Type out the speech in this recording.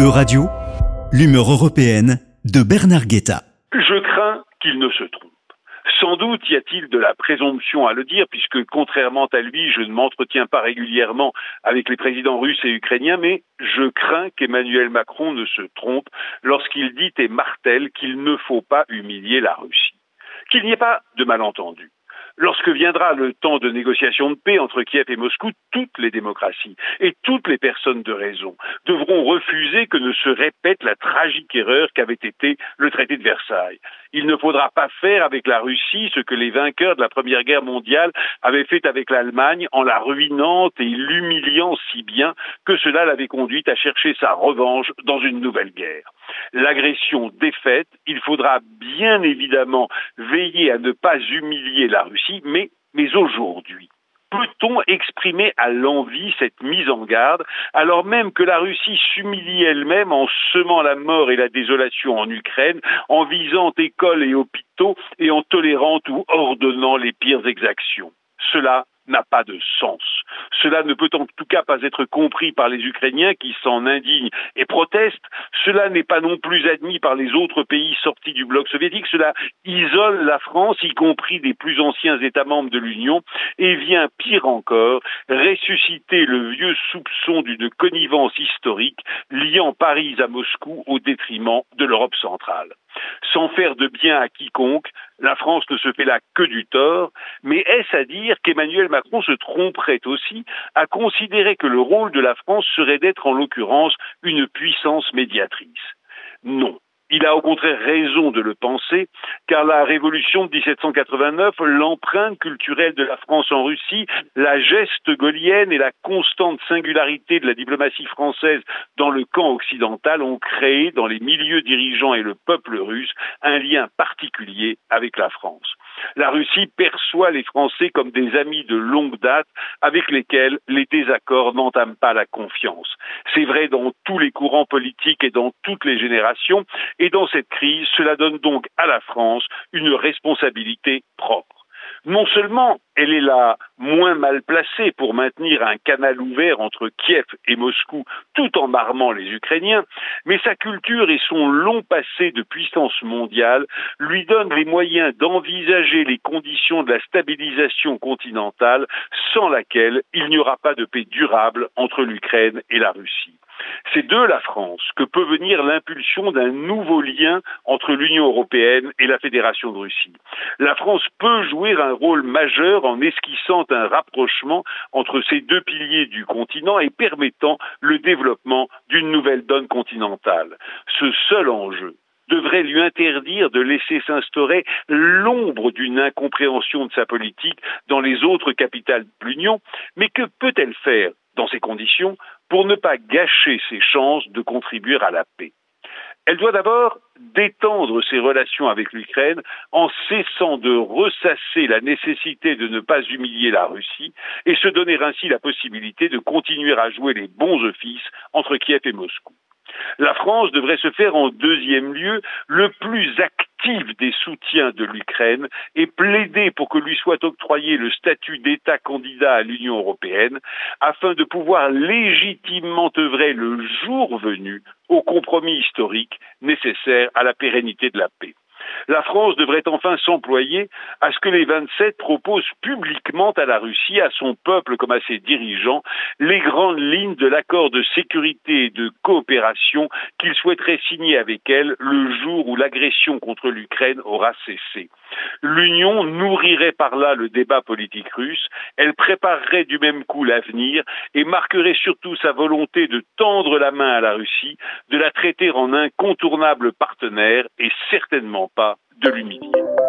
E-Radio, l'humeur européenne de Bernard Guetta. Je crains qu'il ne se trompe. Sans doute y a-t-il de la présomption à le dire, puisque contrairement à lui, je ne m'entretiens pas régulièrement avec les présidents russes et ukrainiens, mais je crains qu'Emmanuel Macron ne se trompe lorsqu'il dit et martèle qu'il ne faut pas humilier la Russie. Qu'il n'y ait pas de malentendu. Lorsque viendra le temps de négociation de paix entre Kiev et Moscou, toutes les démocraties et toutes les personnes de raison devront refuser que ne se répète la tragique erreur qu'avait été le traité de Versailles. Il ne faudra pas faire avec la Russie ce que les vainqueurs de la Première Guerre mondiale avaient fait avec l'Allemagne en la ruinant et l'humiliant si bien que cela l'avait conduite à chercher sa revanche dans une nouvelle guerre. L'agression défaite, il faudra bien évidemment veiller à ne pas humilier la Russie mais, aujourd'hui, peut-on exprimer à l'envie cette mise en garde, alors même que la Russie s'humilie elle-même en semant la mort et la désolation en Ukraine, en visant écoles et hôpitaux et en tolérant ou ordonnant les pires exactions? Cela n'a pas de sens. Cela ne peut en tout cas pas être compris par les Ukrainiens qui s'en indignent et protestent. Cela n'est pas non plus admis par les autres pays sortis du bloc soviétique. Cela isole la France, y compris des plus anciens États membres de l'Union, et vient, pire encore, ressusciter le vieux soupçon d'une connivence historique liant Paris à Moscou au détriment de l'Europe centrale. Sans faire de bien à quiconque, la France ne se fait là que du tort, mais est-ce à dire qu'Emmanuel Macron se tromperait aussi à considérer que le rôle de la France serait d'être en l'occurrence une puissance médiatrice? Non. Il a au contraire raison de le penser, car la révolution de 1789, l'empreinte culturelle de la France en Russie, la geste gaulienne et la constante singularité de la diplomatie française dans le camp occidental ont créé dans les milieux dirigeants et le peuple russe un lien particulier avec la France. La Russie perçoit les Français comme des amis de longue date avec lesquels les désaccords n'entament pas la confiance. C'est vrai dans tous les courants politiques et dans toutes les générations, et dans cette crise, cela donne donc à la France une responsabilité propre non seulement elle est là moins mal placée pour maintenir un canal ouvert entre Kiev et Moscou tout en marmant les Ukrainiens, mais sa culture et son long passé de puissance mondiale lui donnent les moyens d'envisager les conditions de la stabilisation continentale sans laquelle il n'y aura pas de paix durable entre l'Ukraine et la Russie. C'est de la France que peut venir l'impulsion d'un nouveau lien entre l'Union européenne et la Fédération de Russie. La France peut jouer un rôle majeur en esquissant un rapprochement entre ces deux piliers du continent et permettant le développement d'une nouvelle donne continentale. Ce seul enjeu devrait lui interdire de laisser s'instaurer l'ombre d'une incompréhension de sa politique dans les autres capitales de l'Union, mais que peut-elle faire dans ces conditions? Pour ne pas gâcher ses chances de contribuer à la paix elle doit d'abord détendre ses relations avec l'Ukraine en cessant de ressasser la nécessité de ne pas humilier la Russie et se donner ainsi la possibilité de continuer à jouer les bons offices entre Kiev et Moscou. La France devrait se faire en deuxième lieu le plus actif des soutiens de l'Ukraine et plaider pour que lui soit octroyé le statut d'État candidat à l'Union européenne afin de pouvoir légitimement œuvrer le jour venu au compromis historique nécessaire à la pérennité de la paix. La France devrait enfin s'employer à ce que les 27 proposent publiquement à la Russie, à son peuple comme à ses dirigeants, les grandes lignes de l'accord de sécurité et de coopération qu'ils souhaiteraient signer avec elle le jour où l'agression contre l'Ukraine aura cessé. L'Union nourrirait par là le débat politique russe, elle préparerait du même coup l'avenir et marquerait surtout sa volonté de tendre la main à la Russie, de la traiter en incontournable partenaire et certainement de l'humilier.